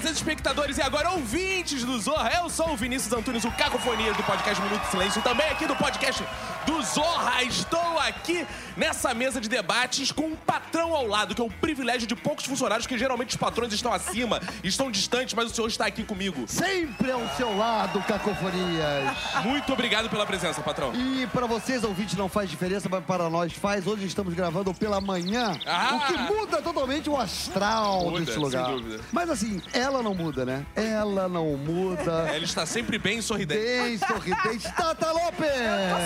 vocês, espectadores e agora ouvintes do Zorra. Eu sou o Vinícius Antunes, o Cacofonias do podcast Minuto de Silêncio, também aqui do podcast do Zorra. Estou aqui nessa mesa de debates com um patrão ao lado, que é o privilégio de poucos funcionários, que geralmente os patrões estão acima, estão distantes, mas o senhor está aqui comigo. Sempre ao seu lado, Cacofonias. Muito obrigado pela presença, patrão. E para vocês, ouvintes, não faz diferença, mas para nós faz. Hoje estamos gravando pela manhã, Ah! o que muda totalmente o astral Muda, desse lugar. Mas assim, ela não muda, né? Ela não muda. Ele está sempre bem sorridente. Bem sorridente. Tata Lopes!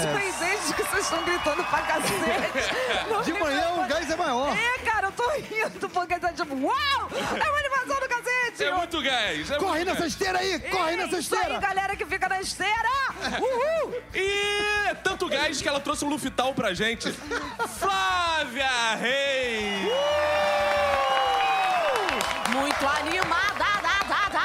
Surpreendente que vocês estão gritando pra cacete. Não De manhã o gás é maior. É, cara, eu tô rindo porque tá tipo, uau! É uma animação do cacete! É muito gás. é Corre muito nessa gás. esteira aí! Corre nessa Isso aí, esteira! galera que fica na esteira! Uhul! E é tanto gás que ela trouxe um Lufital pra gente. Flávia Reis! Muito animada!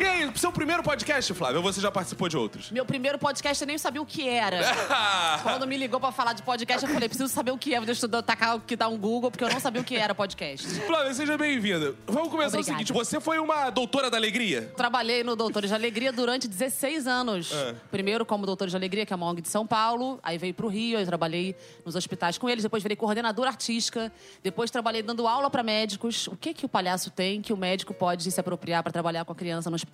E aí, seu primeiro podcast, Flávia, ou você já participou de outros? Meu primeiro podcast eu nem sabia o que era. Quando me ligou pra falar de podcast, eu falei, preciso saber o que é. Vou estudar, tacar, que dá um Google, porque eu não sabia o que era podcast. Flávia, seja bem-vinda. Vamos começar o Obrigada. seguinte: você foi uma doutora da alegria? Trabalhei no Doutores de Alegria durante 16 anos. É. Primeiro como Doutores de Alegria, que é uma ONG de São Paulo. Aí veio pro Rio, eu trabalhei nos hospitais com eles. Depois virei coordenadora artística. Depois trabalhei dando aula para médicos. O que que o palhaço tem que o médico pode se apropriar para trabalhar com a criança no hospital.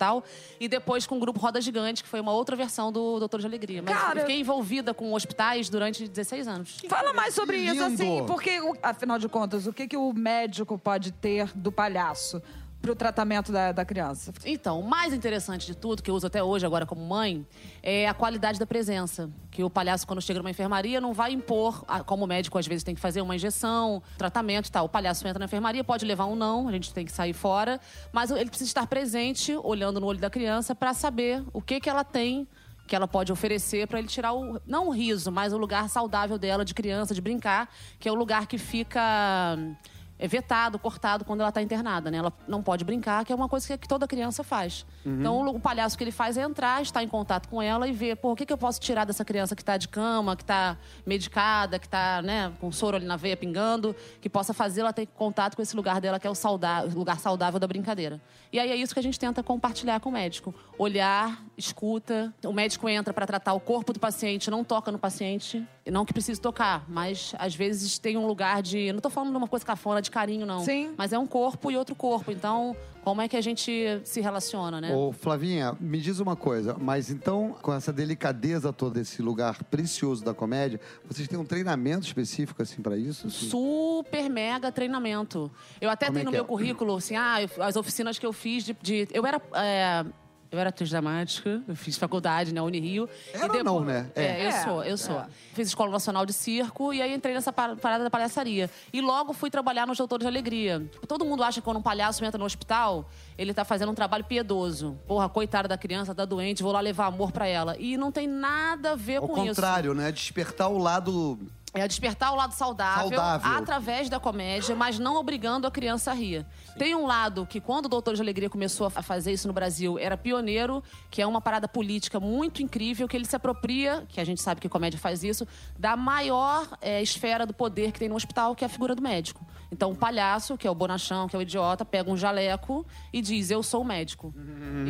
E depois com o grupo Roda Gigante, que foi uma outra versão do Doutores de Alegria. Mas Cara- eu fiquei envolvida com hospitais durante 16 anos. Fala mais sobre isso, assim, porque, afinal de contas, o que, que o médico pode ter do palhaço pro tratamento da, da criança? Então, o mais interessante de tudo, que eu uso até hoje agora como mãe, é a qualidade da presença. Que o palhaço, quando chega numa enfermaria, não vai impor, como o médico às vezes tem que fazer uma injeção, tratamento e tal. O palhaço entra na enfermaria, pode levar um não, a gente tem que sair fora, mas ele precisa estar presente, olhando no olho da criança, para saber o que, que ela tem que ela pode oferecer para ele tirar o não o riso, mas o lugar saudável dela de criança, de brincar, que é o lugar que fica é vetado, cortado quando ela está internada, né? Ela não pode brincar, que é uma coisa que, que toda criança faz. Então, o, palhaço que ele faz é entrar, estar em contato com ela e ver, pô, o que, que eu posso tirar dessa criança que está de cama, que está medicada, que está, né, com soro ali na veia pingando, que possa fazê-la ter contato com esse lugar dela, que é o sauda- lugar saudável da brincadeira. E aí é isso que a gente tenta compartilhar com o médico. Olhar, escuta. O médico entra para tratar o corpo do paciente, não toca no paciente. Não que precise tocar, mas às vezes tem um lugar de. Não tô falando de uma coisa cafona, de carinho, não. Sim. Mas é um corpo e outro corpo. Então, como é que a gente se relaciona, né? Ô, Flavinha, me diz uma coisa, mas então, com essa delicadeza toda, esse lugar precioso da comédia, vocês têm um treinamento específico, assim, pra isso? Assim? super mega treinamento. Eu até Como é tenho no que é? meu currículo, assim, ah, as oficinas que eu fiz de. de- eu era. é, eu era atriz dramática, eu fiz faculdade na Unirio. Era não, né? É. É, eu É, sou, eu sou. Fiz Escola Nacional de Circo e aí entrei nessa par- parada da palhaçaria. E logo fui trabalhar nos Doutores de Alegria. Todo mundo acha que quando um palhaço entra no hospital, ele tá fazendo um trabalho piedoso. Porra, coitada da criança, tá doente, vou lá levar amor pra ela. E não tem nada a ver Ao com isso. contrário, né? Despertar o lado É despertar o lado saudável, Saudável. através da comédia, mas não obrigando a criança a rir. Tem um lado que, quando o Doutor de Alegria começou a fazer isso no Brasil, era pioneiro, que é uma parada política muito incrível, que ele se apropria, que a gente sabe que comédia faz isso, da maior eh, esfera do poder que tem no hospital, que é a figura do médico. Então, o palhaço, que é o bonachão, que é o idiota, pega um jaleco e diz: Eu sou médico.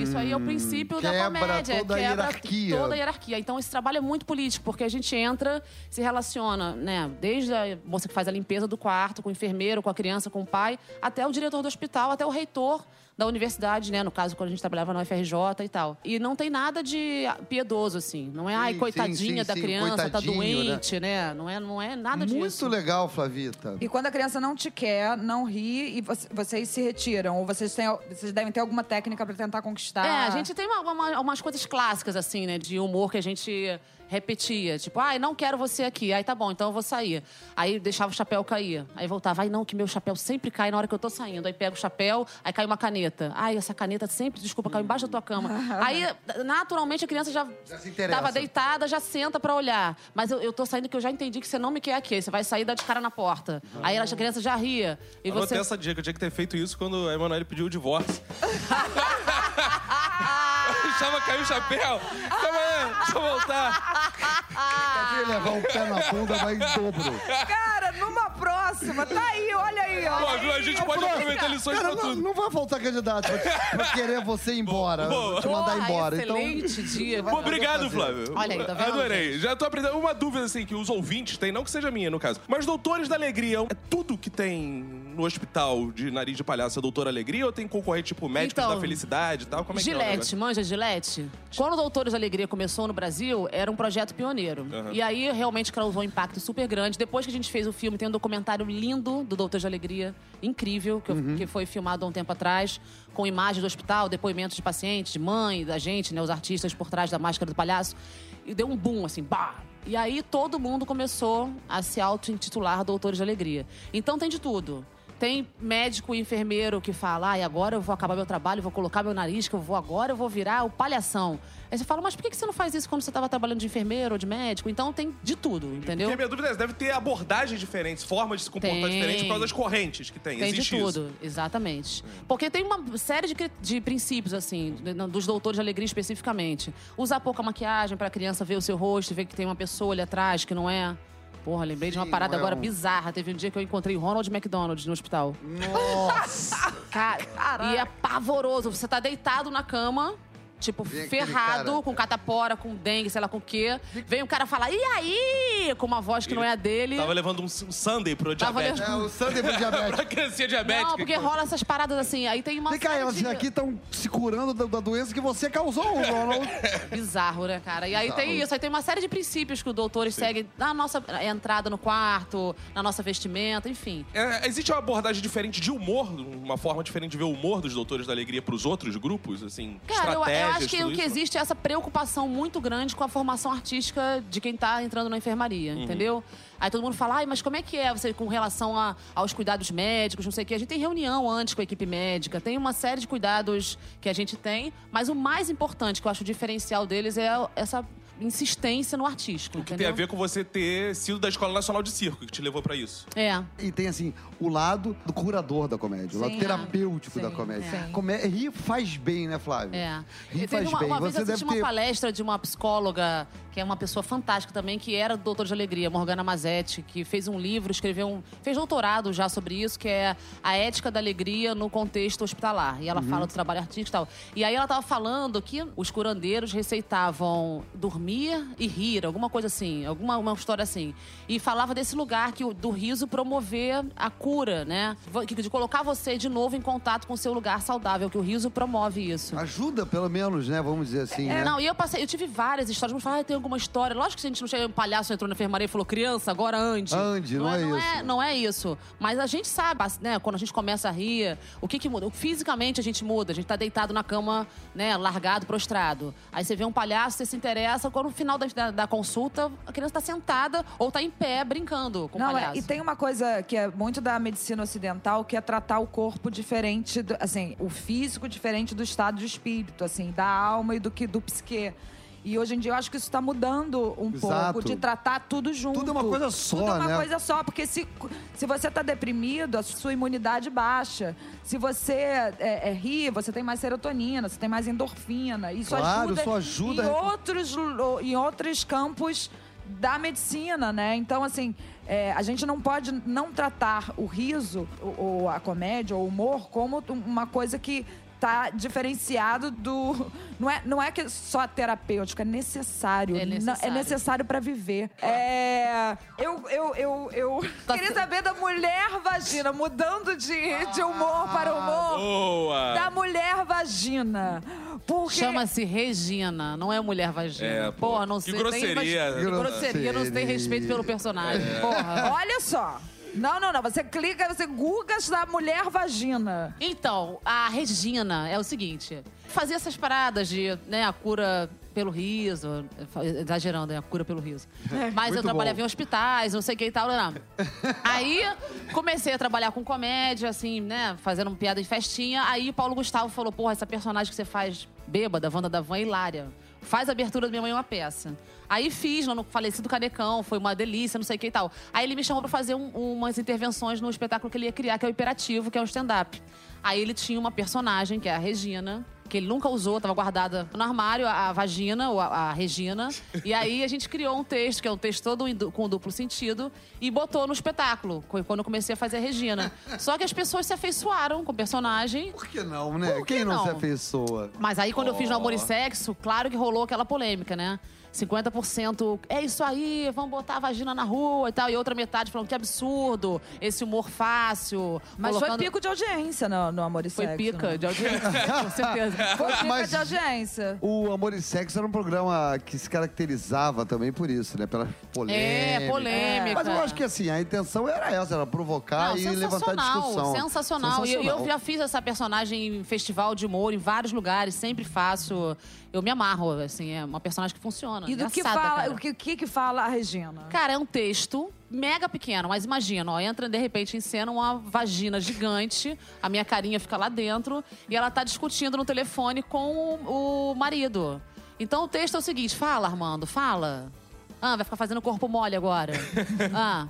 isso aí é o princípio da comédia. toda a quebra hierarquia. Toda a hierarquia. Então, esse trabalho é muito político, porque a gente entra, se relaciona, né? Desde a moça que faz a limpeza do quarto, com o enfermeiro, com a criança, com o pai, até o diretor do hospital, até o reitor da universidade, né? No caso, quando a gente trabalhava na UFRJ e tal. E não tem nada de piedoso, assim. Não é, ai, Sim, coitadinha sim, da sim, criança, tá né? doente, né? Não, é, não é nada muito disso. legal, Flavita. E quando a criança não te quer, não ri e você- vocês se retiram? Ou vocês, têm, vocês devem ter alguma técnica pra tentar conquistar? É, a gente tem uma- uma- umas coisas clássicas, assim, né? De humor que a gente repetia. Tipo, ai, não quero você aqui. Aí tá bom, então eu vou sair. Aí deixava o chapéu cair. Aí voltava, ai, não, que meu chapéu sempre cai na hora que eu tô saindo. Aí pega o chapéu, aí cai uma caneta. Ai, essa caneta sempre, desculpa, caiu embaixo da tua cama. aí, naturalmente, a criança já, Já tava deitada, já senta pra olhar. Mas eu, eu tô saindo que eu já entendi que você não me quer aqui. Aí você vai sair e dar de cara na porta. Aí ela- a criança já ria. E Anotei você... essa dica, eu tinha que ter feito isso quando a Emanuele pediu o divórcio. Deixava cair o chapéu. Calma aí, deixa eu voltar. Quer levar um pé na bunda, vai em dobro. Cara, numa próxima, tá aí, olha aí ó. Pô? A gente pode aproveitar lições Cara, pra não, tudo. não vai faltar candidato pra, pra querer você ir embora, Boa. te mandar Porra, embora. Então, excelente dia. Pô, obrigado. Flávio. Olha aí, tá vendo, Adorei. Já tô aprendendo uma dúvida, assim, que os ouvintes têm, não que seja minha, no caso. Mas Doutores da Alegria, é tudo que tem no hospital de nariz de palhaço é Doutor Alegria ou tem concorrente, tipo, médicos Então, da felicidade e tal? Como é que é o Gillette, negócio? manja Gillette? Quando o Doutores da Alegria começou no Brasil, era um projeto pioneiro. E aí realmente causou um impacto super grande. Depois que a gente fez o filme, tem um documentário lindo do Doutores da Alegria, incrível, que, eu- Uhum. que foi filmado há um tempo atrás, com imagens do hospital, depoimentos de pacientes, de mãe, da gente, né, os artistas por trás da máscara do palhaço. E deu um boom, assim, bah! E aí todo mundo começou a se auto-intitular Doutores de Alegria. Então tem de tudo. Tem médico e enfermeiro que fala, ai, agora eu vou acabar meu trabalho, vou colocar meu nariz, que eu vou agora, eu vou virar o palhação. Aí você fala, mas por que você não faz isso quando você estava trabalhando de enfermeiro ou de médico? Então tem de tudo, entendeu? Porque a minha dúvida é, deve ter abordagens diferentes, formas de se comportar Tem. diferentes por causa das correntes que tem. Tem de Existe tudo, isso. exatamente. Porque tem uma série de, de princípios, assim, de- dos doutores de alegria especificamente. Usar pouca maquiagem pra criança ver o seu rosto, ver que tem uma pessoa ali atrás que não é. Porra, lembrei de uma Sim, parada é agora um- bizarra. Teve um dia que eu encontrei Ronald McDonald no hospital. Nossa! Cara, e é pavoroso. Você tá deitado na cama, tipo, Vem ferrado, cara. com catapora, com dengue, sei lá com o quê. Vem o cara falar, e aí? Com uma voz que não é a dele. Tava levando um, um sundae pro Tava diabético. É o Sunday pro diabético. pra criancinha diabética. Não, porque rola essas paradas assim. Aí tem uma Vem cá, série elas de... aqui estão se curando da, da doença que você causou, Ronald. Bizarro, né, cara? E aí Bizarro. tem isso, aí tem uma série de princípios que o doutor segue na nossa entrada no quarto, na nossa vestimenta, enfim. É, existe uma abordagem diferente de humor, uma forma diferente de ver o humor dos Doutores da Alegria pros outros grupos, assim, Cara, eu, eu estratégias, acho que o que existe é essa preocupação muito grande com a formação artística de quem tá entrando na enfermaria, Uhum. entendeu? Aí todo mundo fala, ai, mas como é que é você com relação a- aos cuidados médicos, não sei o quê. A gente tem reunião antes com a equipe médica, tem uma série de cuidados que a gente tem, mas o mais importante, que eu acho o diferencial deles, é essa insistência no artístico, Que entendeu? tem a ver com você ter sido da Escola Nacional de Circo, que te levou pra isso. É. E tem, assim, o lado do curador da comédia, o lado Sim. terapêutico Sim, da comédia. sim. Comé rir faz bem, né, Flávio? É. Rir Eu faz uma, bem. uma vez Você eu deve assisti uma ter... palestra de uma psicóloga, que é uma pessoa fantástica também, que era doutora de alegria, Morgana Mazetti, que fez um livro, escreveu um. fez doutorado já sobre isso, que é a ética da alegria no contexto hospitalar. E ela Uhum. fala do trabalho artístico e tal. E aí ela tava falando que os curandeiros receitavam dormir e rir, alguma coisa assim, alguma uma história assim. E falava desse lugar que do riso promover a cura, né? De colocar você de novo em contato com o seu lugar saudável, que o riso promove isso. Ajuda, pelo menos, né? Vamos dizer assim, né? É, Não, e eu passei, eu tive várias histórias, mas falar, ah, tem alguma história. Lógico que se a gente não chega, um palhaço entrou na enfermaria e falou, criança, agora ande. Ande, não é não isso. É, não é isso. Mas a gente sabe, né, quando a gente começa a rir, o que que muda? Fisicamente a gente muda, a gente tá deitado na cama, né, largado, prostrado. Aí você vê um palhaço, você se interessa, quando no final da, da, da consulta, a criança tá sentada ou tá em pé brincando com o Não, é, palhaço. e tem uma coisa que é muito da medicina ocidental, que é tratar o corpo diferente, do- assim, o físico diferente do estado de espírito, assim, da alma e do que do psique. E hoje em dia eu acho que isso está mudando um Exato. pouco, de tratar tudo junto. Tudo é uma coisa só, Tudo é uma né? coisa só, porque se, se você está deprimido, a sua imunidade baixa. Se você é, é, ri, você tem mais serotonina, você tem mais endorfina. Isso Claro, ajuda, isso ajuda em a- outros, em outros campos da medicina, né? Então, assim, é, a gente não pode não tratar o riso, ou, ou a comédia, ou o humor, como um- uma coisa que tá diferenciado do... Não é, não é que é só terapêutico, é necessário. É Não- necessário. É necessário para viver. É... Eu, eu, eu, eu Tá queria saber da mulher vagina, mudando de, de humor para humor. Boa! Da mulher vagina. Porque... Chama-se Regina, não é mulher vagina. É, pô. Porra, não Que sei. grosseria. Tem, que grosseria, não tem Grosseria. respeito pelo personagem. É. Porra. Olha só. Não, não, não. Você clica, você googas da mulher vagina. Então, a Regina é o seguinte: fazia essas paradas de, né, a cura pelo riso, exagerando, né, a cura pelo riso. Mas eu muito trabalhava bom. em hospitais, não sei o que e tal. Não. Aí comecei a trabalhar com comédia, assim, né, fazendo piada em festinha. Aí o Paulo Gustavo falou: porra, essa personagem que você faz bêbada, Wanda da Van, é hilária. Faz a abertura da minha mãe uma peça. Aí fiz no falecido Canecão, foi uma delícia, não sei o que e tal. Aí ele me chamou pra fazer um- umas intervenções no espetáculo que ele ia criar, que é o Hiperativo, que é um stand-up. Aí ele tinha uma personagem, que é a Regina, que ele nunca usou, tava guardada no armário, a, a vagina, ou a, a Regina. E aí a gente criou um texto, que é um texto todo com duplo sentido, e botou no espetáculo, quando eu comecei a fazer a Regina. Só que as pessoas se afeiçoaram com o personagem. Por que não, né? Por que Quem não, se não? afeiçoa? Mas aí, quando eu fiz no Amor e Sexo, claro que rolou aquela polêmica, né? 50% é isso aí, vamos botar a vagina na rua e tal. E outra metade falando que absurdo, esse humor fácil. Mas foi colocando- pico de audiência no, no Amor e Foi Sexo. pica né? de audiência, com certeza. Foi pica Mas- de audiência. O Amor e Sexo era um programa que se caracterizava também por isso, né? Pela polêmica. É, polêmica. Mas eu acho que assim, a intenção era essa, era provocar Não, e levantar discussão. Sensacional. E eu, eu já fiz essa personagem em festival de humor em vários lugares, sempre faço. Eu me amarro, assim, é uma personagem que funciona. E do que fala, cara. o que, que que fala a Regina? Cara, é um texto mega pequeno, mas imagina, ó, entra de repente em cena uma vagina gigante, a minha carinha fica lá dentro e ela tá discutindo no telefone com o, o marido. Então o texto é o seguinte: fala, Armando, fala. Ah, vai ficar fazendo corpo mole agora. Ah.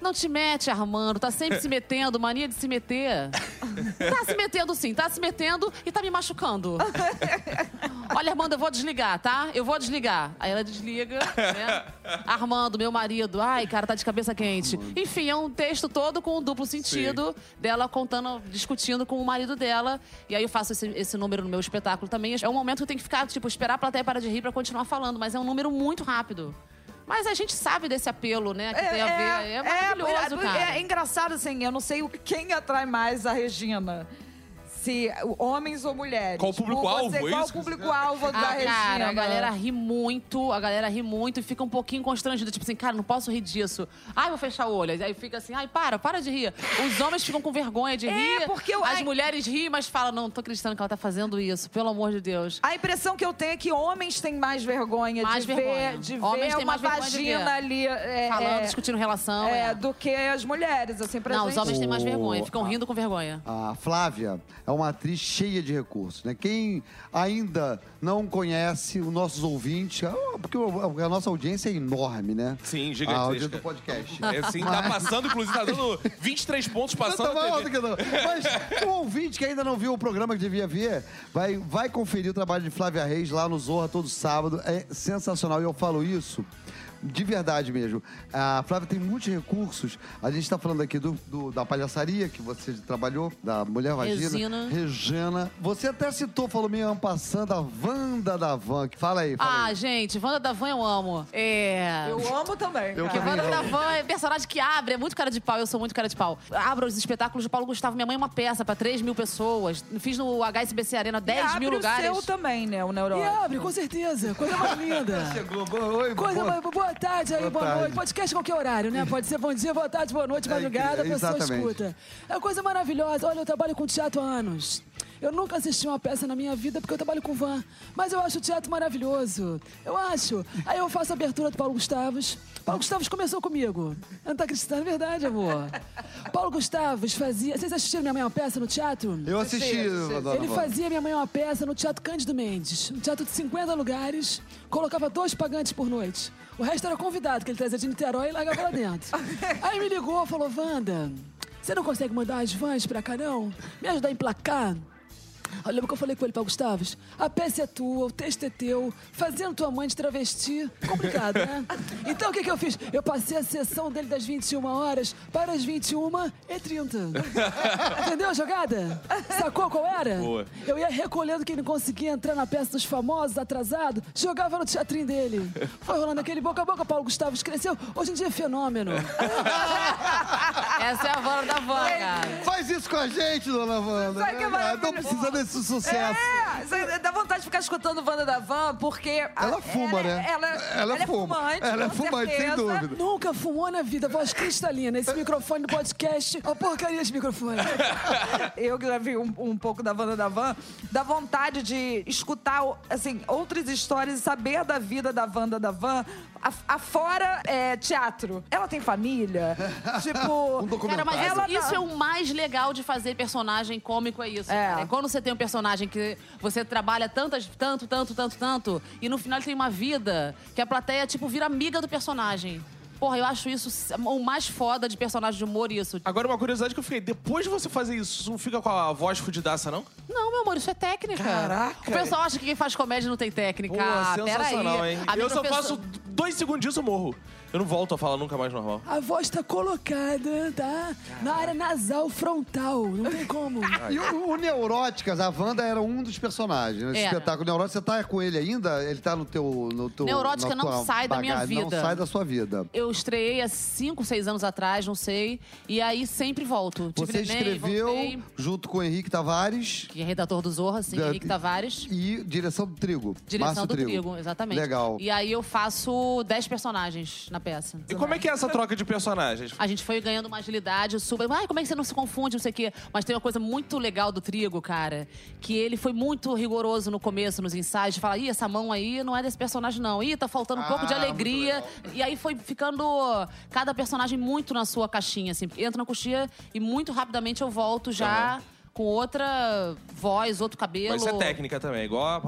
Não te mete, Armando. Tá sempre se metendo, mania de se meter. Tá se metendo sim, tá se metendo e tá me machucando. Olha, Armando, eu vou desligar, tá? Eu vou desligar. Aí ela desliga, né? Armando, meu marido. Ai, cara, tá de cabeça quente. Enfim, é um texto todo com um duplo sentido dela contando, discutindo com o marido dela. E aí eu faço esse, esse número no meu espetáculo também. É um momento que eu tenho que ficar, tipo, esperar a plateia parar de rir pra continuar falando. Mas é um número muito rápido. Mas a gente sabe desse apelo, né? Que tem a ver. É, maravilhoso, é, cara. É, engraçado, assim, eu não sei o- quem atrai mais a Regina. Se homens ou mulheres. Qual o público-alvo, é Qual o isso? público-alvo da Ah, Regina? cara, a galera ri muito, a galera ri muito e fica um pouquinho constrangida. Tipo assim, cara, não posso rir disso. Ai, vou fechar o olho. Aí fica assim, ai, para, para de rir. Os homens ficam com vergonha de É, rir. porque eu- As ai- mulheres riem, mas falam, não, tô acreditando que ela tá fazendo isso, pelo amor de Deus. A impressão que eu tenho é que homens têm mais vergonha Mais de vergonha. ver, de Homens ver têm uma mais vergonha de vagina ver. ali. É, Falando, é, discutindo relação. é, é. do que as mulheres, assim, pra Não, gente. os homens têm mais vergonha, ficam rindo com vergonha. A Flávia é uma atriz cheia de recursos, né? Quem ainda não conhece os nossos ouvintes, ah, porque a nossa audiência é enorme, né? Sim, A gigantesca. audiência do podcast. É assim, tá passando, inclusive, tá dando 23 pontos passando Não, tá não. Mas o ouvinte que ainda não viu o programa que devia ver, vai, vai conferir o trabalho de Flávia Reis lá no Zorra todo sábado. É sensacional. E eu falo isso de verdade mesmo. A Flávia tem muitos recursos. A gente está falando aqui do, do- da palhaçaria que você trabalhou, da Mulher Vagina. Regina. Regina. Você até citou, falou meio ampassando a Wanda da Van. Fala aí, fala Ah, aí. gente, Wanda da Van eu amo. É. Eu amo também. Eu cara. também. Wanda da Van é personagem que abre, é muito cara de pau, eu sou muito cara de pau. Abro os espetáculos do Paulo Gustavo, minha mãe é uma peça pra 3 mil pessoas. Fiz no HSBC Arena 10 e abre mil o lugares. seu também, né, o E neurótico. abre, com certeza. Coisa mais linda. Chegou. Boa, oi, Coisa boa. mais, boa tarde aí, Boa boa, tarde. noite. Podcast qualquer horário, né? Pode ser bom dia, boa tarde, boa noite, É, madrugada, a pessoa exatamente. escuta. É uma coisa maravilhosa. Olha, eu trabalho com teatro há anos. Eu nunca assisti uma peça na minha vida porque eu trabalho com van. Mas eu acho o teatro maravilhoso. Eu acho. Aí eu faço a abertura do Paulo Gustavos. Paulo Gustavos começou comigo. Não tá acreditando? É verdade, amor. Paulo Gustavos fazia. Vocês assistiram Minha Mãe é uma peça no teatro? Eu assisti, Ele fazia Minha Mãe é uma peça no Teatro Cândido Mendes. Um teatro de 50 lugares, colocava dois pagantes por noite. O resto era convidado, que ele trazia de Niterói e largava lá dentro. Aí me ligou, falou, Wanda, você não consegue mandar as vans pra cá, não? Me ajudar a emplacar? Eu lembro que eu falei com ele para Gustavos, a peça é tua, o texto é teu, fazendo tua mãe de travesti, complicado, né? Então o que, que eu fiz? Eu passei a sessão dele das 21 horas para as 21 e 30. Entendeu a jogada? Sacou qual era? Boa. Eu ia recolhendo quem não conseguia entrar na peça dos famosos, atrasado, jogava no teatrinho dele. Foi rolando aquele boca a boca, Paulo Gustavo cresceu, hoje em dia é fenômeno. Essa é a Wanda da cara. Faz isso com a gente, dona Wanda. Sabe que é Desse sucesso. É, você dá vontade de ficar escutando Wanda da Van, porque... a- Ela fuma, ela, né? Ela, Ela é fuma. fumante, Ela é fumante, sem certeza. dúvida. Nunca fumou na vida, voz cristalina. Esse microfone do podcast, a porcaria de microfone. Eu vi um, um pouco da Wanda da Van, dá vontade de escutar, assim, outras histórias e saber da vida da Wanda da Van, a- afora é, teatro. Ela tem família? tipo... Um documentário. Cara, mas Ela isso, isso tá- é o mais legal de fazer personagem cômico, é isso. É. cara. É quando você tem um personagem que você trabalha tantas, tanto, tanto, tanto, tanto, e no final ele tem uma vida que a plateia, tipo, vira amiga do personagem. Porra, eu acho isso o mais foda de personagem de humor, isso. Agora, uma curiosidade que eu fiquei. Depois de você fazer isso, não fica com a voz fudidaça, não? Não, meu amor, isso é técnica. Caraca. O pessoal acha que quem faz comédia não tem técnica. Pô, ah, sensacional, peraí. hein? A minha Eu só professora- faço dois segundos disso, eu morro. Eu não volto a falar nunca mais normal. A voz tá colocada, tá? Na área nasal frontal. Não tem como. E o, o Neuróticas, a Wanda era um dos personagens. Nesse Era. espetáculo Neuróticas, você tá com ele ainda? Ele tá no teu. No teu Neurótica na não tua sai da minha bagagem, vida. Não sai da sua vida. Eu estreiei há cinco, seis anos atrás, não sei. E aí sempre volto. Tive Você neném, escreveu voltei, junto com o Henrique Tavares. que é redator do Zorra, sim, Da- Henrique Tavares. E direção do Trigo. Direção Márcio do trigo. exatamente. Legal. E aí eu faço dez personagens na peça. E como é que é essa troca de personagens? A gente foi ganhando uma agilidade super. Ai, como é que você não se confunde, não sei o quê. Mas tem uma coisa muito legal do Trigo, cara. Que ele foi muito rigoroso no começo, nos ensaios, de falar: ih, essa mão aí não é desse personagem, não. Ih, tá faltando um pouco de Ah, alegria. E aí foi ficando cada personagem muito na sua caixinha, assim. Entra na coxinha e muito rapidamente eu volto já. Com outra voz, outro cabelo. Mas isso é técnica também, igual. a-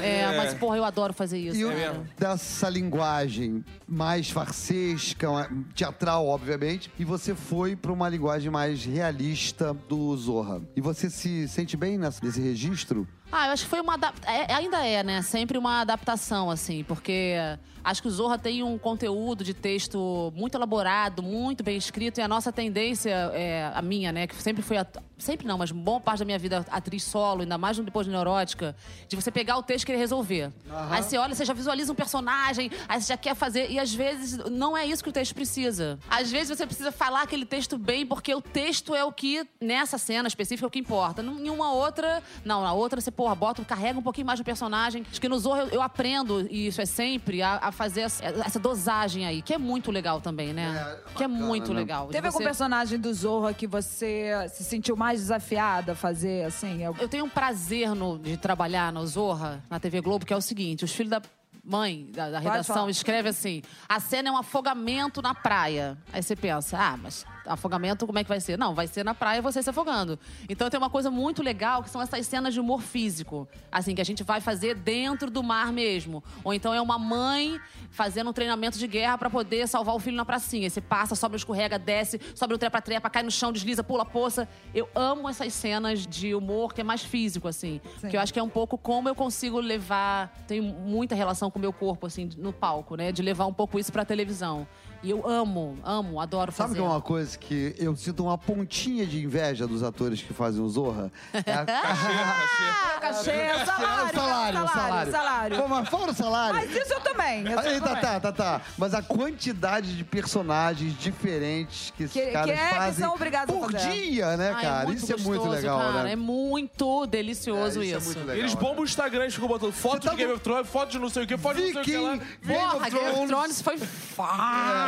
É, mas, porra, eu adoro fazer isso. E o, cara. mesmo? dessa linguagem mais farsesca, teatral, obviamente, e você foi pra uma linguagem mais realista do Zorra. E você se sente bem nesse registro? Ah, eu acho que foi uma adap- é, ainda é, né? Sempre uma adaptação, assim, porque acho que o Zorra tem um conteúdo de texto muito elaborado, muito bem escrito, e a nossa tendência, é, a minha, né? Que sempre foi. Sempre não, mas boa parte da minha vida atriz solo, ainda mais depois de neurótica, de você pegar o texto e querer resolver. Aí você olha, você já visualiza um personagem, aí você já quer fazer. E às vezes não é isso que o texto precisa. Às vezes você precisa falar aquele texto bem, porque o texto é o que, nessa cena específica, é o que importa. Em uma outra, não, na outra você, porra, bota, carrega um pouquinho mais do personagem. Acho que no Zorro eu, eu aprendo, e isso é sempre, a, a fazer essa, essa dosagem aí, que é muito legal também, né? que é bacana, muito né? legal. Teve algum você- personagem do Zorro que você se sentiu mais desafiada a fazer, assim? Eu tenho um prazer no- de trabalhar no Zorra, na TV Globo, que é o seguinte: os filhos da mãe da, da redação escreve assim: a cena é um afogamento na praia. Aí você pensa, ah, mas afogamento como é que vai ser? Não, vai ser na praia você se afogando. Então tem uma coisa muito legal que são essas cenas de humor físico. Assim, que a gente vai fazer dentro do mar mesmo. Ou então é uma mãe fazendo um treinamento de guerra pra poder salvar o filho na pracinha. Você passa, sobe, escorrega, desce, sobe no trepa-trepa, cai no chão, desliza, pula, poça. Eu amo essas cenas de humor que é mais físico, assim. Sim. Que eu acho que é um pouco como eu consigo levar. Tenho muita relação com o meu corpo, assim, no palco, né? De levar um pouco isso pra televisão. E eu amo, amo, adoro Sabe fazer. que é uma coisa que eu sinto uma pontinha de inveja dos atores que fazem o Zorra? É a... Cachê, o salário, o salário, o salário. salário. Pô, mas fora o salário. Mas isso eu também. Isso eu Aí, tá, também. tá, tá, tá. Mas a quantidade de personagens diferentes que esses Que- que caras é, que fazem são obrigados a por fazer. dia, né, Ai, cara? muito isso é muito gostoso, legal, cara. né? É muito delicioso É, isso é isso. muito E legal. eles bombam o Instagram, eles ficam botando foto tá de Game com- of Thrones, foto de não sei o que, foto de não sei o que lá. Porra, of Game of Thrones. Foi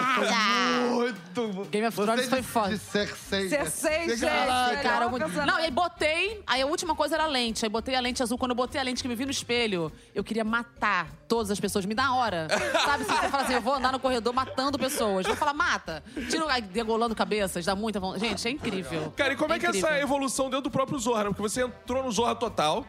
foda. Muito. Game of Thrones foi foda. De Cersei. Cersei, gente. Cara, Não, muito... cancelado. Não, e aí botei. Aí a última coisa era a lente. Aí botei a lente azul. Quando eu botei a lente que me vi no espelho, eu queria matar todas as pessoas. Me dá hora. Sabe? Se você fala assim, eu vou andar no corredor matando pessoas. Vou falar, mata. Tira aí, degolando cabeças, dá muita vontade. Gente, é incrível. Cara, e como é, que é essa incrível. evolução dentro do próprio Zorra, né? Porque você entrou no Zorra Total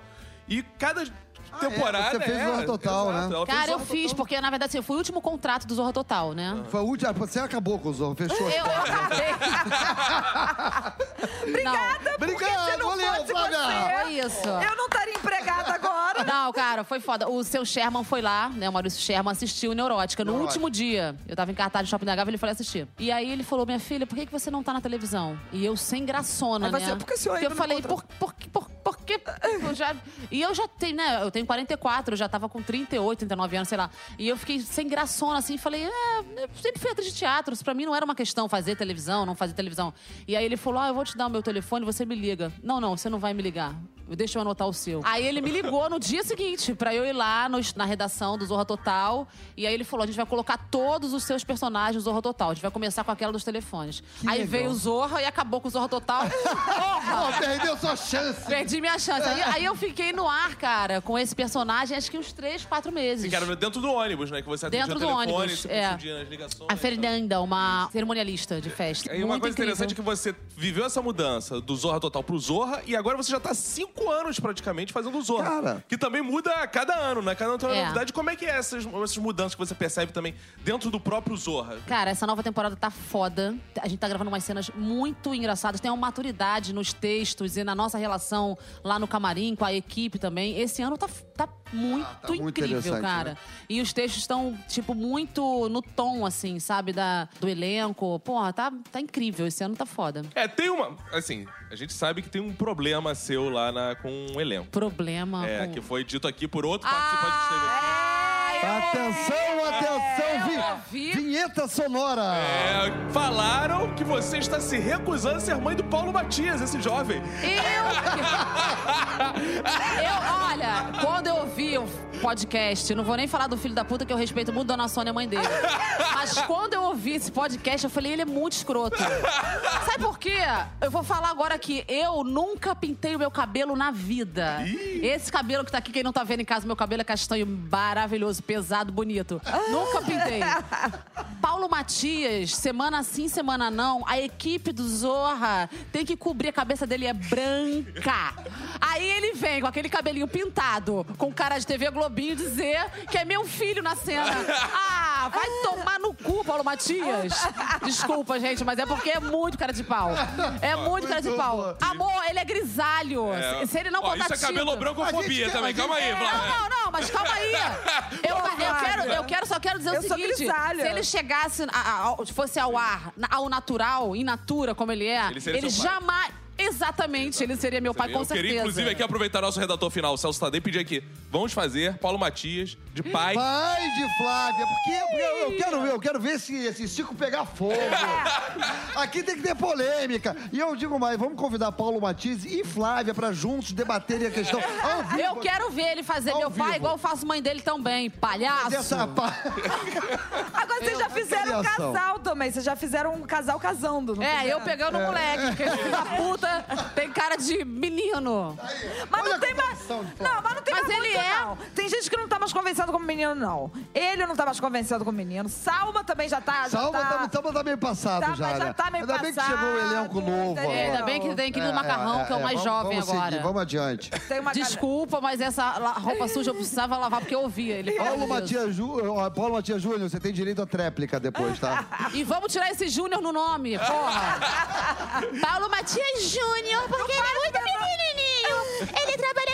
e cada temporada. Você fez é, Zorra Total, exato, né? Cara, eu Zorra fiz, Total. porque na verdade assim, fui o último contrato do Zorra Total, né? Foi a última. Você acabou com o Zorro, fechou. Eu, eu acabei. Obrigada, porque Obrigado, se não valeu, fosse Flávia. você, É isso. eu não estaria empregada agora. Não, cara, foi foda. O seu Sherman foi lá, né? O Maurício Sherman assistiu o Neurótica. No Neurótica. último dia, eu tava em cartaz no Shopping da Gávea, ele foi assistir. E aí ele falou, minha filha, por que, que você não tá na televisão? E eu sem graçona, Aí né? você, por que o senhor Porque eu falei, por, por, por, por que... eu já... E eu já tenho, né? Eu tenho 44, eu já tava com 38, 39 anos, sei lá. E eu fiquei sem graçona, assim, falei, é, eu sempre fui atriz de teatro. Isso pra mim não era uma questão fazer televisão, não fazer televisão. E aí ele falou, ah, eu vou te dar o meu telefone, você me liga. Não, não, você não vai me ligar. Deixa eu anotar o seu. Aí ele me ligou no dia seguinte pra eu ir lá no- na redação do Zorra Total. E aí ele falou: a gente vai colocar todos os seus personagens do Zorra Total. A gente vai começar com aquela dos telefones. aí legal. veio o Zorra e acabou com o Zorra Total. Pô, perdeu sua chance. Perdi minha chance. Aí, aí eu fiquei no ar, cara, com esse personagem, acho que uns três, quatro meses. Que era dentro do ônibus, né? Que você atendia Dentro o do telefone, ônibus, você é. confundia as ligações. A Fernanda, uma cerimonialista de festa. E uma Muito coisa incrível. interessante é que você viveu essa mudança do Zorra Total pro Zorra e agora você já tá cinco anos praticamente fazendo o Zorra. Cara. Que também muda a cada ano, né? Cada ano tem uma É. novidade. Como é que é essas, essas mudanças que você percebe também dentro do próprio Zorra? Cara, essa nova temporada tá foda. A gente tá gravando umas cenas muito engraçadas. Tem uma maturidade nos textos e na nossa relação lá no camarim, com a equipe também. Esse ano tá, tá muito tá muito incrível, interessante, cara. né? E os textos estão, tipo, muito no tom, assim, sabe? Da, do elenco. Porra, tá, tá incrível. Esse ano tá foda. É, tem uma. Assim, a gente sabe que tem um problema seu lá na- com o elenco. Problema. É, com- que foi dito aqui por outro participante que esteve aqui. Atenção, atenção, vi. vinheta sonora. É, falaram que você está se recusando a ser mãe do Paulo Matias, esse jovem. Eu. eu, olha, quando eu ouvi o podcast, não vou nem falar do filho da puta que eu respeito muito Dona Sônia, mãe dele. Mas quando eu ouvi esse podcast, eu falei, ele é muito escroto. Sabe por quê? Eu vou falar agora que eu nunca pintei o meu cabelo na vida. Esse cabelo que tá aqui, quem não tá vendo em casa, meu cabelo é castanho maravilhoso, pesado, bonito. Nunca pintei. Paulo Matias, semana sim, semana não, a equipe do Zorra tem que cobrir a cabeça dele, é branca. Aí ele vem com aquele cabelinho pintado, com cara de TV Globinho, dizer que é meu filho na cena. Ah, vai tomar no cu, Paulo Matias. Desculpa, gente, mas é porque é muito cara de pau. É muito cara de Muito pau. boa. Amor, ele é grisalho. É. Se- ele não Ó, botar Isso é cabelo brancofobia gente- também, calma aí, Flávia. não, não, não, mas calma aí. Eu, eu, quero, eu quero, só quero dizer Eu o sou seguinte: grisalha. se ele chegasse, a- a- ao- fosse ao ar, ao natural, in natura, como ele é, Ele pai. jamais. Exatamente, ele seria meu pai, eu com queria, certeza. inclusive, aqui aproveitar nosso redator final, o Celso Tadei, e pedir aqui. Vamos fazer Paulo Matias de pai. Pai de Flávia, porque eu, eu quero ver, eu quero ver esse, esse circo pegar fogo. Aqui tem que ter polêmica. E eu digo mais, vamos convidar Paulo Matias e Flávia pra juntos debaterem a questão ao vivo. Eu quero ver ele fazer Ao meu pai vivo. igual eu faço mãe dele também, palhaço. Dessa pa- Agora vocês já fizeram um criação. casal também. Vocês já fizeram um casal casando. não É, fizeram? eu pegando o moleque, porque filho da puta tem cara de menino. Mas Olha não a tem mais. Não, mas não tem Mas mais ele muito, é. não. Tem gente que não tá mais convencendo como menino, não. Ele não tá mais convencendo como menino. Salma também já tá. Já Salva tá... tá, tá meio passado Tá, já, mas já né? tá meio Ainda bem que passado, chegou o elenco novo agora. Ainda bem que tem aquele macarrão, que é o mais vamos- jovem vamos agora. Seguir, vamos adiante. Tem uma galera- Desculpa, mas essa roupa suja eu precisava lavar porque eu ouvia ele Paulo. Matias, Ju... Paulo Matias Júnior, você tem direito à tréplica depois, tá? E vamos tirar esse Júnior no nome, porra. Paulo Matias Júnior, porque ele é muito pequenininho. Ele trabalha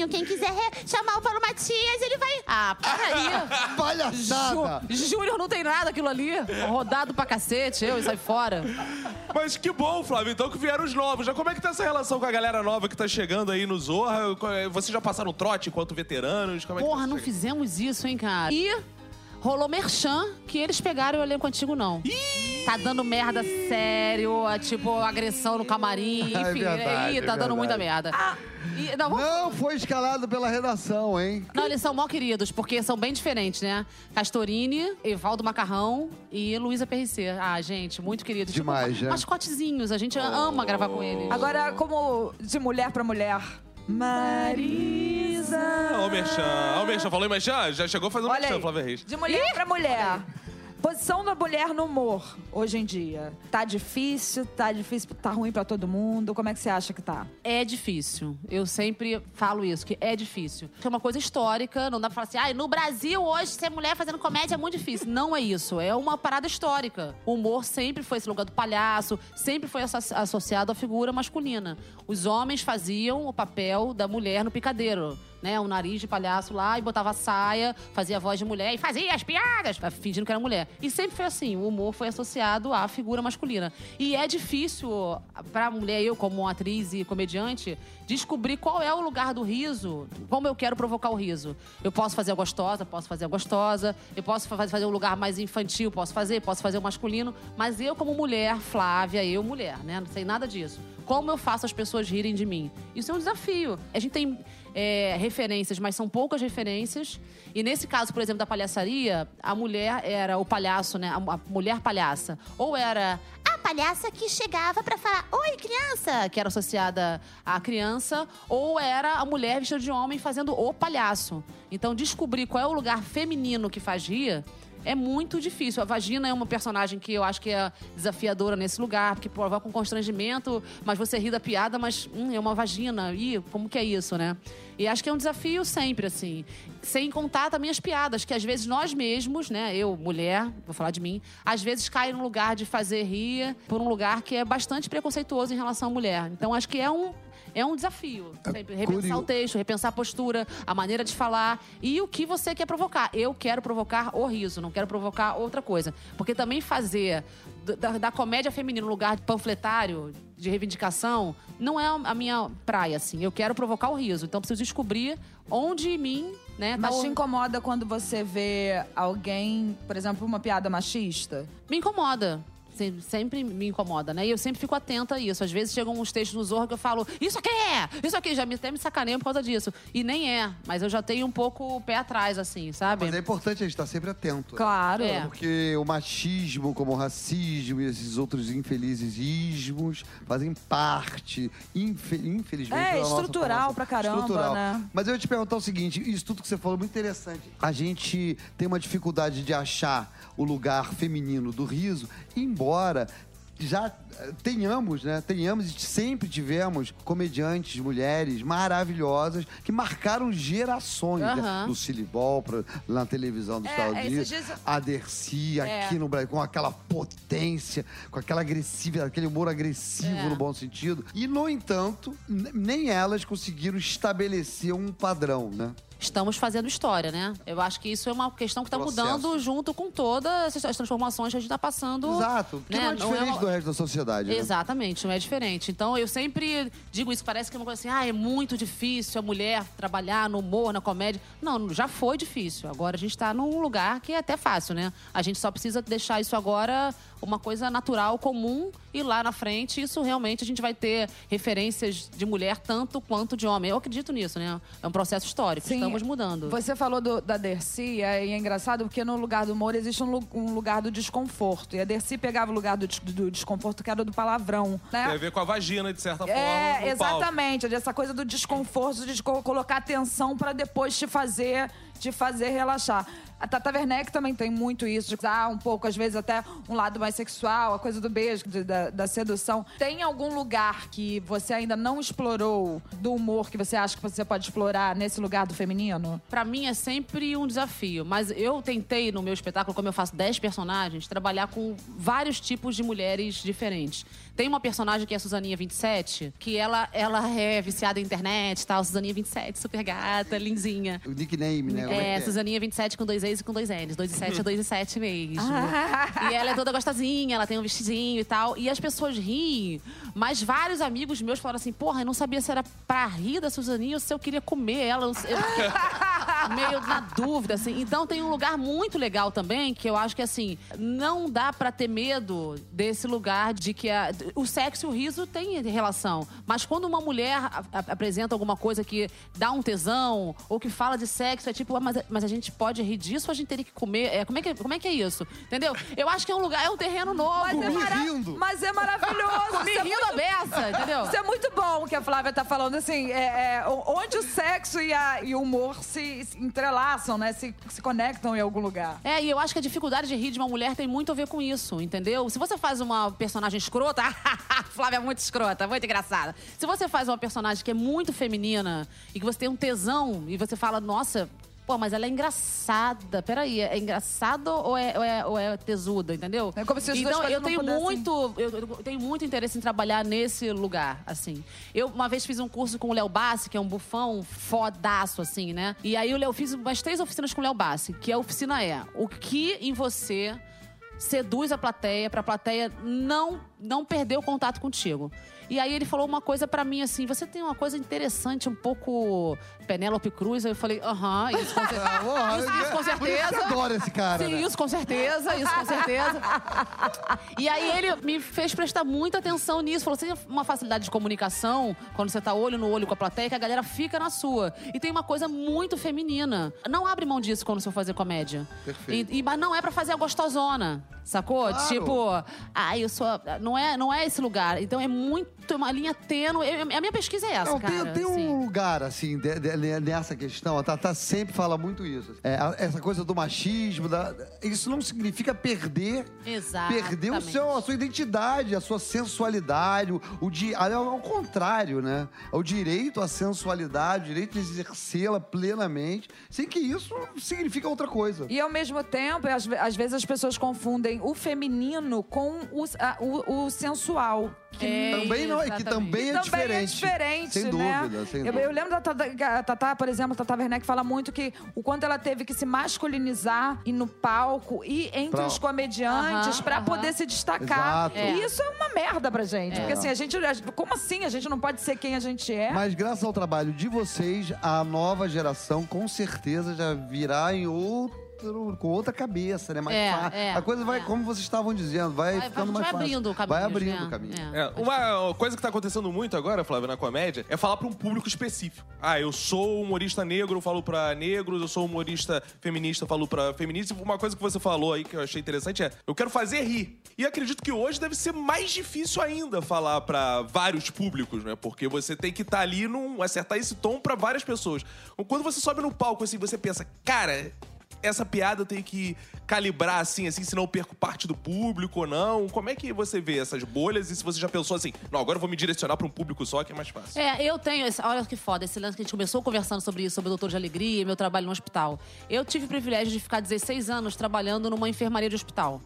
Globinho. Quem quiser chamar o Paulo Matias, ele vai... Ah, para aí. Palhaçada! Ju- Júnior não tem nada aquilo ali. Rodado pra cacete, eu e sai fora. Mas que bom, Flávio, então que vieram os novos. Já como é que tá essa relação com a galera nova que tá chegando aí no Zorra? Vocês já passaram trote enquanto veteranos? Como é que Porra, tá não fizemos isso, hein, cara? E rolou merchan que eles pegaram o elenco antigo, não. Tá dando merda sério, é tipo agressão no camarim, É enfim. verdade, Ih, tá é dando muita verdade. merda. E- não, vamos- Não foi escalado pela redação, hein? não, eles são mó queridos, porque são bem diferentes, né? Castorini, Evaldo Macarrão e Luísa PRC. Ah, gente, muito queridos. Demais, tipo, né? mascotezinhos, a gente ama gravar com eles. Agora, como de mulher pra mulher. Marisa. Ó, o Merchan. Ó, o Merchan. Falou em Merchan? Já chegou fazendo Olha Merchan, aí, Flávia Reis. de mulher pra mulher. Posição da mulher no humor, hoje em dia. Tá difícil, tá difícil, tá ruim pra todo mundo. Como é que você acha que tá? É difícil. Eu sempre falo isso, que é difícil. É uma coisa histórica, não dá pra falar assim, ah, no Brasil hoje ser mulher fazendo comédia é muito difícil. Não é isso, é uma parada histórica. O humor sempre foi esse lugar do palhaço, sempre foi asso- associado à figura masculina. Os homens faziam o papel da mulher no picadeiro. Né, o nariz de palhaço lá e botava saia, fazia voz de mulher e fazia as piadas, fingindo que era mulher. E sempre foi assim, o humor foi associado à figura masculina. E é difícil pra mulher, eu como atriz e comediante, descobrir qual é o lugar do riso, como eu quero provocar o riso. Eu posso fazer a gostosa, posso fazer a gostosa, eu posso fa- fazer um lugar mais infantil, posso fazer, posso fazer o masculino, mas eu como mulher, Flávia, eu mulher, né, não sei nada disso. Como eu faço as pessoas rirem de mim? Isso é um desafio. A gente tem é, referências, mas são poucas referências. E nesse caso, por exemplo, da palhaçaria, a mulher era o palhaço, né? A, mulher palhaça. Ou era palhaça que chegava pra falar: Oi, criança! Que era associada à criança, ou era a mulher vestida de homem fazendo o palhaço. Então, descobrir qual é o lugar feminino que faz é muito difícil. A vagina é uma personagem que eu acho que é desafiadora nesse lugar, porque provoca um constrangimento, mas você ri da piada, mas hum, é uma vagina. Ih, como que é isso, né? E acho que é um desafio sempre, assim. Sem contar também as piadas, que às vezes nós mesmos, né, eu, mulher, vou falar de mim, às vezes cai no lugar de fazer rir por um lugar que é bastante preconceituoso em relação à mulher. Então acho que é um é um desafio. Sempre repensar curio- o texto, repensar a postura, a maneira de falar e o que você quer provocar. Eu quero provocar o riso, não quero provocar outra coisa. Porque também fazer da, da comédia feminina um lugar de panfletário, de reivindicação, não é a minha praia, assim. Eu quero provocar o riso. Então preciso descobrir onde em mim, né, tá Mas o- te incomoda quando você vê alguém, por exemplo, uma piada machista? Me incomoda. Sem- Sempre me incomoda, né? E eu sempre fico atenta a isso. Às vezes chegam uns textos no Zorro que eu falo, isso aqui é! Isso aqui, já me, até me sacaneio por causa disso. E nem é, mas eu já tenho um pouco o pé atrás, assim, sabe? Mas é importante a gente estar sempre atento. Claro. É. Porque o machismo, como o racismo e esses outros infelizes ismos fazem parte, infe- infelizmente, É, nossa estrutural formação. pra caramba, né? Mas eu ia te perguntar o seguinte: isso tudo que você falou é muito interessante. A gente tem uma dificuldade de achar o lugar feminino do riso, embora. Já eh, tenhamos, né? Tenhamos e sempre tivemos comediantes, mulheres maravilhosas que marcaram gerações. né? Aham. No Silibol, pra- na televisão dos É, Estados Unidos. A Dercy É. aqui no Brasil, com aquela potência, com aquela agressividade, aquele humor agressivo É. no bom sentido. E, no entanto, nem elas conseguiram estabelecer um padrão, né? Estamos fazendo história, né? Eu acho que isso é uma questão que está mudando junto com todas essas transformações que a gente está passando. Exato. Porque né? não é Não é diferente do resto da sociedade, né? Exatamente, não é diferente. Então eu sempre digo isso, parece que é uma coisa assim, ah, é muito difícil a mulher trabalhar no humor, na comédia. Não, já foi difícil. Agora a gente está num lugar que é até fácil, né? A gente só precisa deixar isso agora uma coisa natural, comum, e lá na frente, isso realmente a gente vai ter referências de mulher tanto quanto de homem. Eu acredito nisso, né? É um processo histórico, Sim. estamos mudando. Você falou do- da Dercy, e é engraçado porque no lugar do humor existe um, um lugar do desconforto. E a Dercy pegava o lugar do, do desconforto, que era do palavrão, né? Tem a ver com a vagina, de certa forma. É, no palco. exatamente. Essa coisa do desconforto, de co- colocar atenção pra depois te fazer, te fazer relaxar. A Tata Werneck também tem muito isso, de usar um pouco, às vezes, até um lado mais sexual, a coisa do beijo, de- da, da sedução. Tem algum lugar que você ainda não explorou do humor que você acha que você pode explorar nesse lugar do feminino? Pra mim é sempre um desafio, mas eu tentei no meu espetáculo, como eu faço 10 personagens, trabalhar com vários tipos de mulheres diferentes. Tem uma personagem que é a Suzaninha 27, que ela, ela é viciada em internet e tal. Suzaninha 27, super gata, lindinha. O nickname, né? Como É, que Suzaninha 27 com dois E's e com dois N's. 2 e 7 é 2 e 7 mesmo. e ela é toda gostosinha, ela tem um vestidinho e tal. E as pessoas riem. Mas vários amigos meus falaram assim: porra, eu não sabia se era pra rir da Suzaninha ou se eu queria comer ela. Eu fiquei meio na dúvida, assim. Então tem um lugar muito legal também, que eu acho que assim, não dá pra ter medo desse lugar de que a- o sexo e o riso têm relação. Mas quando uma mulher a- a- apresenta alguma coisa que dá um tesão, ou que fala de sexo, é tipo, ah, mas, mas a gente pode rir disso ou a gente teria que comer? É, como, é que, como é que é isso? Entendeu? Eu acho que é um lugar, é um terreno novo. Mas é, mara- rindo. mas é maravilhoso. Me Isso é rindo muito- a beça, entendeu? Isso é muito bom que a Flávia tá falando, assim, é, é, onde o sexo e, a- e o humor se, se entrelaçam, né? Se, se conectam em algum lugar. É, e eu acho que a dificuldade de rir de uma mulher tem muito a ver com isso, entendeu? Se você faz uma personagem escrota, Flávia é muito escrota, muito engraçada. Se você faz uma personagem que é muito feminina e que você tem um tesão e você fala, nossa. Pô, mas ela é engraçada. Peraí, é engraçado ou é, ou é, ou é tesuda, entendeu? É como se as então, eu não tenho pudessem- muito eu, eu tenho muito interesse em trabalhar nesse lugar, assim. Eu uma vez fiz um curso com o Léo Bassi, que é um bufão fodaço, assim, né? E aí o Léo fiz umas três oficinas com o Léo Bassi, que a oficina é o que em você seduz a plateia pra plateia não não perder o contato contigo. E aí ele falou uma coisa pra mim assim, você tem uma coisa interessante, um pouco Penélope Cruz. Aí eu falei, aham, isso com certeza. é? Porra, Isso, isso com por isso certeza. adora esse cara, Sim, né? isso com certeza, isso com certeza. E aí ele me fez prestar muita atenção nisso. Falou, você tem uma facilidade de comunicação, quando você tá olho no olho com a plateia, que a galera fica na sua. E tem uma coisa muito feminina. Não abre mão disso quando você for fazer comédia. Perfeito. E, e- mas não é pra fazer a gostosona, sacou? Claro. Tipo, ai, eu sou... Não é, não é esse lugar. Então é muito é uma linha tênue. Eu- A minha pesquisa é essa, Não, cara. tem, tem assim. um lugar, assim, de- de- nessa questão. A Tatá sempre fala muito isso. É, essa coisa do machismo, da- isso não significa perder Exatamente. perder o seu, a sua identidade, a sua sensualidade, o, o di- ao contrário, né? O direito à sensualidade, o direito de exercê-la plenamente, sem que isso signifique outra coisa. E ao mesmo tempo, às, às vezes as pessoas confundem o feminino com o, a- o- o sensual. Que É, também não, é que também é também diferente. é diferente, sem né? dúvida, sem eu, dúvida. eu lembro da Tata, por exemplo, a Tata Werneck fala muito que o quanto ela teve que se masculinizar e no palco e entre Pra- os comediantes Aham, pra aham. poder se destacar. Exato. E isso é uma merda pra gente. Porque assim, a gente. Como assim? A gente não pode ser quem a gente é? Mas graças ao trabalho de vocês, a nova geração com certeza já virá em outro, com outra cabeça, né? Mais É, fácil. é, a coisa vai, é. como vocês estavam dizendo, vai, Vai- ficando vai mais fácil. abrindo o caminho. Vai abrindo o caminho. É, uma coisa que tá acontecendo muito agora, Flávio, na comédia, é falar pra um público específico. Ah, eu sou humorista negro, eu falo pra negros, eu sou humorista feminista, eu falo pra feministas. Uma coisa que você falou aí que eu achei interessante é, eu quero fazer rir. E acredito que hoje deve ser mais difícil ainda falar pra vários públicos, né? Porque você tem que estar ali num acertar esse tom pra várias pessoas. Quando você sobe no palco assim, você pensa, cara, essa piada eu tenho que calibrar assim, assim, senão eu perco parte do público ou não? Como é que você vê essas bolhas e se você já pensou assim, não, agora eu vou me direcionar pra um público só que é mais fácil? É, eu tenho. esse- olha que foda, esse lance que a gente começou conversando sobre isso, sobre o doutor de alegria e meu trabalho no hospital. Eu tive o privilégio de ficar 16 anos trabalhando numa enfermaria de hospital.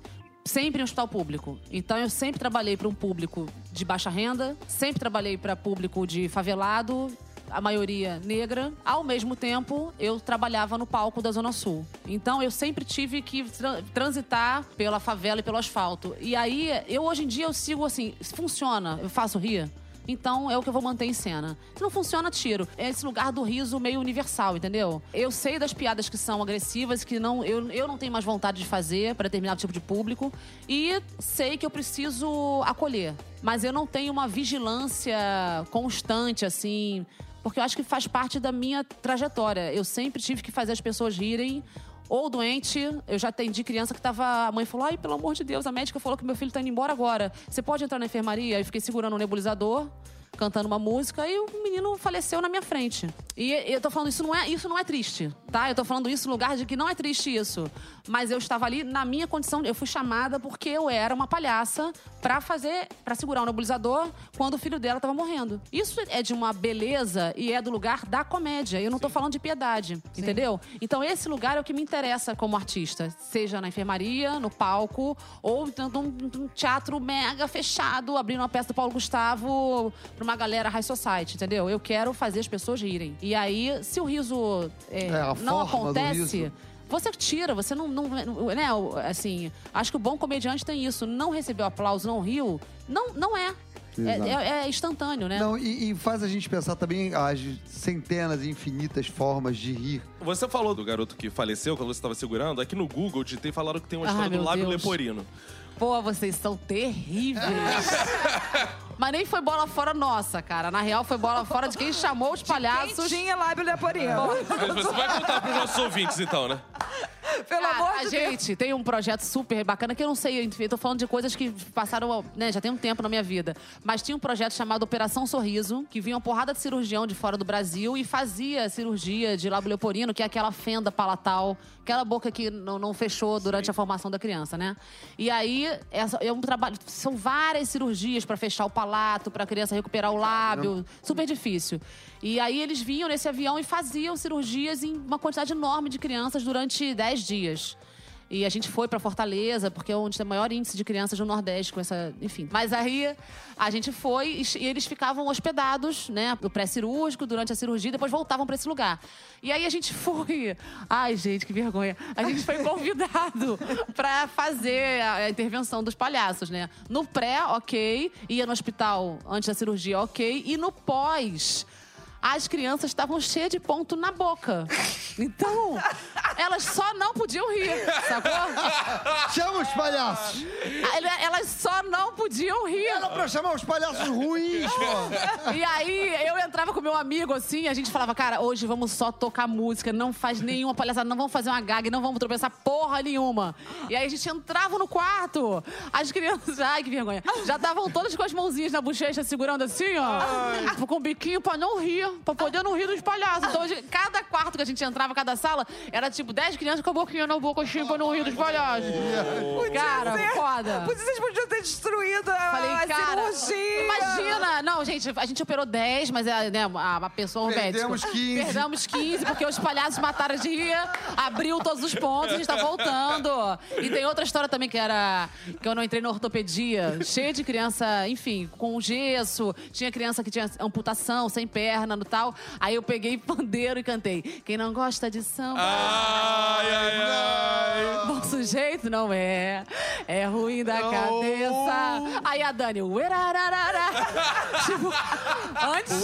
Sempre em hospital público. Então eu sempre trabalhei para um público de baixa renda, sempre trabalhei para público de favelado, a maioria negra. Ao mesmo tempo, eu trabalhava no palco da Zona Sul. Então eu sempre tive que tra- transitar pela favela e pelo asfalto. E aí, eu hoje em dia eu sigo assim, funciona, eu faço rir. Então é o que eu vou manter em cena. Se não funciona, tiro. É esse lugar do riso meio universal, entendeu? Eu sei das piadas que são agressivas, que não, eu, eu não tenho mais vontade de fazer para determinado tipo de público. E sei que eu preciso acolher. Mas eu não tenho uma vigilância constante, assim. Porque eu acho que faz parte da minha trajetória. Eu sempre tive que fazer as pessoas rirem. Ou doente, eu já atendi criança que tava. A mãe falou: ai, pelo amor de Deus, a médica falou que meu filho tá indo embora agora. Você pode entrar na enfermaria? Eu fiquei segurando um nebulizador, cantando uma música, e o menino faleceu na minha frente. E eu tô falando, isso não é, isso não é triste, tá? Eu tô falando isso no lugar de que não é triste isso. Mas eu estava ali na minha condição, eu fui chamada porque eu era uma palhaça pra fazer, pra segurar o nebulizador quando o filho dela tava morrendo. Isso é de uma beleza e é do lugar da comédia. Eu não tô falando de piedade, entendeu? Então esse lugar é o que me interessa como artista, seja na enfermaria, no palco ou então num, teatro mega fechado, abrindo uma peça do Paulo Gustavo pra uma galera high society, entendeu? Eu quero fazer as pessoas rirem. E aí, se o riso é, É, não do acontece, você tira, você não, não, né, assim, acho que o bom comediante tem isso, não recebeu aplauso, não riu, não, não é. É, é- é instantâneo, né? Não, e, e faz a gente pensar também as centenas e infinitas formas de rir. Você falou do garoto que faleceu quando você estava segurando. Aqui no Google, digitei falaram que tem uma história do meu lábio Deus. leporino. Pô, vocês são terríveis. Mas nem foi bola fora nossa, cara. Na real, foi bola fora de quem chamou os palhaços. Quem tinha lábio leporino? Mas você vai contar pros nossos ouvintes, então, né? Pelo Cara, amor a de Deus. gente tem um projeto super bacana que eu não sei, enfim, eu tô falando de coisas que passaram, né, já tem um tempo na minha vida. Mas tinha um projeto chamado Operação Sorriso, que vinha uma porrada de cirurgião de fora do Brasil e fazia cirurgia de lábio leporino, que é aquela fenda palatal, aquela boca que não, não fechou durante a formação da criança, né? E aí, essa, é um trabalho, são várias cirurgias pra fechar o palato, pra criança recuperar o lábio, super difícil. E aí eles vinham nesse avião e faziam cirurgias em uma quantidade enorme de crianças durante 10 dias. E a gente foi pra Fortaleza, porque é onde tem o maior índice de crianças no Nordeste com essa. Enfim. Mas aí a gente foi e, eles ficavam hospedados, né, no pré-cirúrgico, durante a cirurgia, depois voltavam pra esse lugar. E aí a gente foi. Ai, gente, que vergonha. A gente foi convidado pra fazer a intervenção dos palhaços, né? No pré, ok. Ia no hospital antes da cirurgia, ok. E no pós. As crianças estavam cheias de ponto na boca. Então, elas só não podiam rir, sacou? Chama os palhaços! Elas só não podiam rir. Era pra chamar os palhaços ruins, pô! E aí, eu entrava com meu amigo, assim, a gente falava, cara, hoje vamos só tocar música, não faz nenhuma palhaçada, não vamos fazer uma gag, não vamos tropeçar porra nenhuma. E aí a gente entrava no quarto, as crianças, ai que vergonha, já estavam todas com as mãozinhas na bochecha, segurando assim, ó, com o biquinho pra não rir, pra poder não rir dos palhaços. Então, cada quarto que a gente entrava, cada sala, era tipo 10 crianças com a boquinha na boca, assim, pra não rir dos palhaços. Cara, foda. Vocês podiam ter destruído a, Falei, a cara, cirurgia. imagina! Não, gente, a gente operou 10, mas é, né, a, a pessoa, o Perdemos médico. 15. Perdemos 15, porque os palhaços mataram de rir, abriu todos os pontos, a gente tá voltando. E tem outra história também que era que eu não entrei na ortopedia, cheia de criança, enfim, com gesso, tinha criança que tinha amputação, sem perna tal. Aí eu peguei pandeiro e cantei. Quem não gosta de samba. Ai, ai, ai. Bom sujeito não é, é ruim da cabeça. Aí a Dani, uerararara. tipo, antes,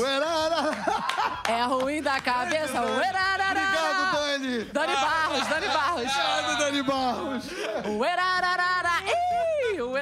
é ruim da cabeça. Obrigado, Dani! Dani Barros, Dani Barros. Obrigado, Dani Barros! Uerararara.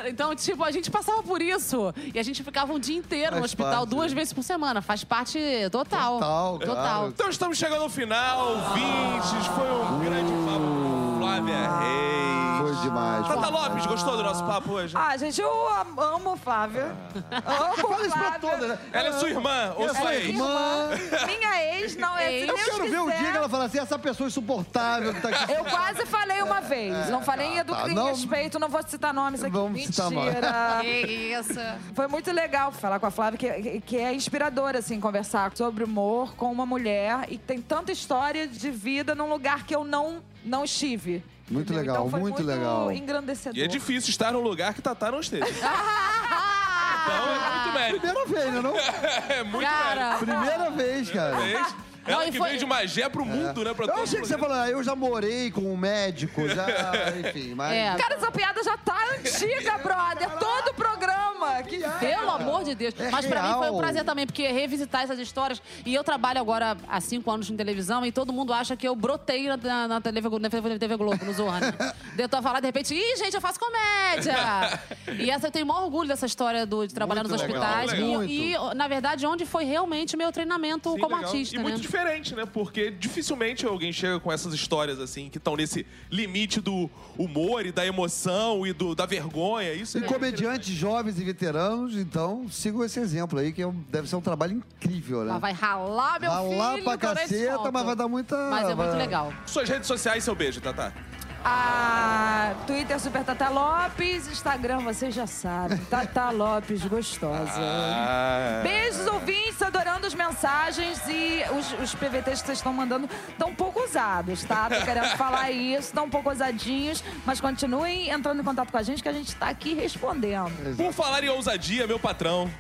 Então, tipo, a gente passava por isso. E a gente ficava um dia inteiro no Faz hospital, parte. duas vezes por semana. Faz parte total. Total, claro. Então estamos chegando ao final, ouvintes. Foi um grande papo com Flávia Reis. Foi demais. Tata Lopes, gostou do nosso papo hoje? Ah, gente, eu am- amo Flávia. Amo Fala isso pra Flávia. toda, né? Ela é sua irmã ou sua ex? Irmã! Minha ex não é. Ex. Se Eu Deus quero ver o quiser. dia que ela fala assim, essa pessoa insuportável que tá aqui. Eu quase falei uma vez. não falei em, edu... tá. em Não- respeito, não vou citar nomes aqui. Vamos citar nomes. Mentira. Que isso. Foi muito legal falar com a Flávia, que, que é inspiradora, assim, conversar sobre humor com uma mulher e tem tanta história de vida num lugar que eu não, não estive. Muito entendeu? legal, então foi muito legal. engrandecedor. E é difícil estar num lugar que Tatá não esteja. Então é muito mérito. Primeira vez, né? Não? É muito Cara, Primeira vez, cara. mérito. Ela Não, que foi- veio de Magé pro mundo, né? Pra Eu todo achei que você falou, ah, eu já morei com um médico, já, enfim, mas... É. Cara, essa piada já tá antiga, brother. Todo programa. Que Pelo amor de Deus. É Mas pra mim foi um real. prazer também, porque revisitar essas histórias. E eu trabalho agora há cinco anos em televisão e todo mundo acha que eu brotei na, na, na TV, na TV Globo, no Zorra. Né? Daí eu tô a falar de repente, ih, gente, eu faço comédia! e essa eu tenho o maior orgulho dessa história do, de trabalhar Muito nos legal, hospitais. legal. E, e, na verdade, onde foi realmente o meu treinamento Sim, como legal. artista. E né? muito diferente, né? Porque dificilmente alguém chega com essas histórias assim, que estão nesse limite do humor e da emoção e do, da vergonha. Isso E é comediantes jovens e veteranos, então sigam esse exemplo aí, que é um- deve ser um trabalho incrível, né? Mas vai ralar, meu filho. lá pra caceta, mas vai dar muita... Mas é muito vai- legal. Suas redes sociais, seu beijo, Tatá. A Twitter Super Tata Lopes, Instagram vocês já sabem. Tata Lopes gostosa. Ah. Beijos, ouvintes, adorando as mensagens e os, os PVTs que vocês estão mandando estão um pouco usados, tá? Tô querendo falar isso, estão um pouco ousadinhos, mas continuem entrando em contato com a gente que a gente tá aqui respondendo. Por falar em ousadia, meu patrão.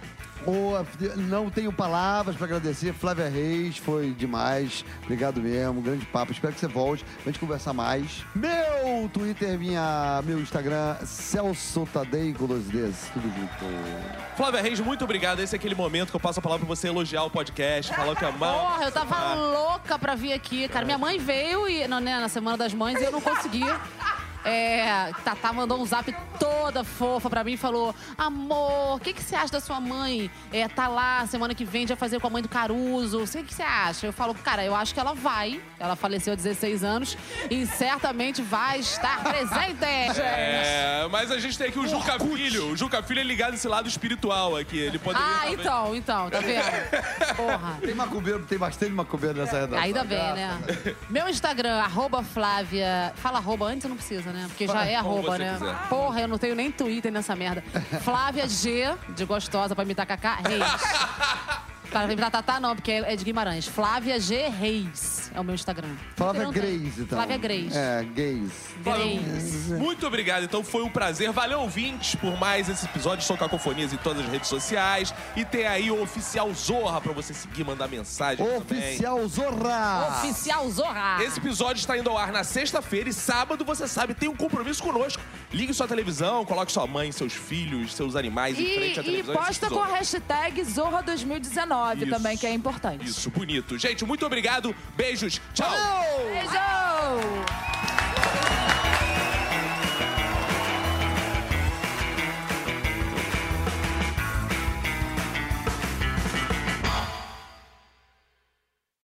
Boa, não tenho palavras pra agradecer. Flávia Reis, foi demais. Obrigado mesmo, grande papo. Espero que você volte pra gente conversar mais. Meu Twitter, minha, meu Instagram, Celso Tadei com dois Ds, tudo junto. Flávia Reis, muito obrigado. Esse é aquele momento que eu passo a palavra pra você elogiar o podcast, falar o que é mal. Porra, eu tava louca pra vir aqui, cara. Minha mãe veio e, não, né, na Semana das Mães e eu não consegui. É, Tatá mandou um zap toda fofa pra mim e falou: Amor, o que, que você acha da sua mãe? É, tá lá semana que vem, já fazer com a mãe do Caruso. O que, que você acha? Eu falo, cara, eu acho que ela vai. Ela faleceu há 16 anos e certamente vai estar presente. É, mas a gente tem aqui o Juca Filho. O Juca Filho é ligado esse lado espiritual aqui. Ele poderia. Ah, talvez- então, então, tá vendo? Porra. Tem macumbeiro, tem bastante macumbeiro nessa redação. Ainda bem, né? Meu Instagram, arroba Flávia. Fala arroba antes, não precisa, né? Porque já é Como arroba, você né? quiser. Porra, eu não tenho nem Twitter nessa merda. Flávia G, de gostosa pra imitar Cacá, Reis. Para imitar Tatá, não, porque é de Guimarães. Flávia G. Reis. é o meu Instagram. Flávia. Grace, então. Flávia Grace. É, gays. Grace. Muito obrigado, então foi um prazer. Valeu, ouvintes, por mais esse episódio. São Cacofonias em todas as redes sociais. E tem aí o Oficial Zorra pra você seguir, mandar mensagem também. Oficial Zorra! Oficial Zorra. Esse episódio está indo ao ar na sexta-feira e sábado, você sabe, tem um compromisso conosco. Ligue sua televisão, coloque sua mãe, seus filhos, seus animais em frente à E, e televisão. e posta com a Zorra. hashtag Zorra2019 Isso. também, que é importante. Isso, bonito. Gente, muito obrigado. Beijos. Tchau. Beijo!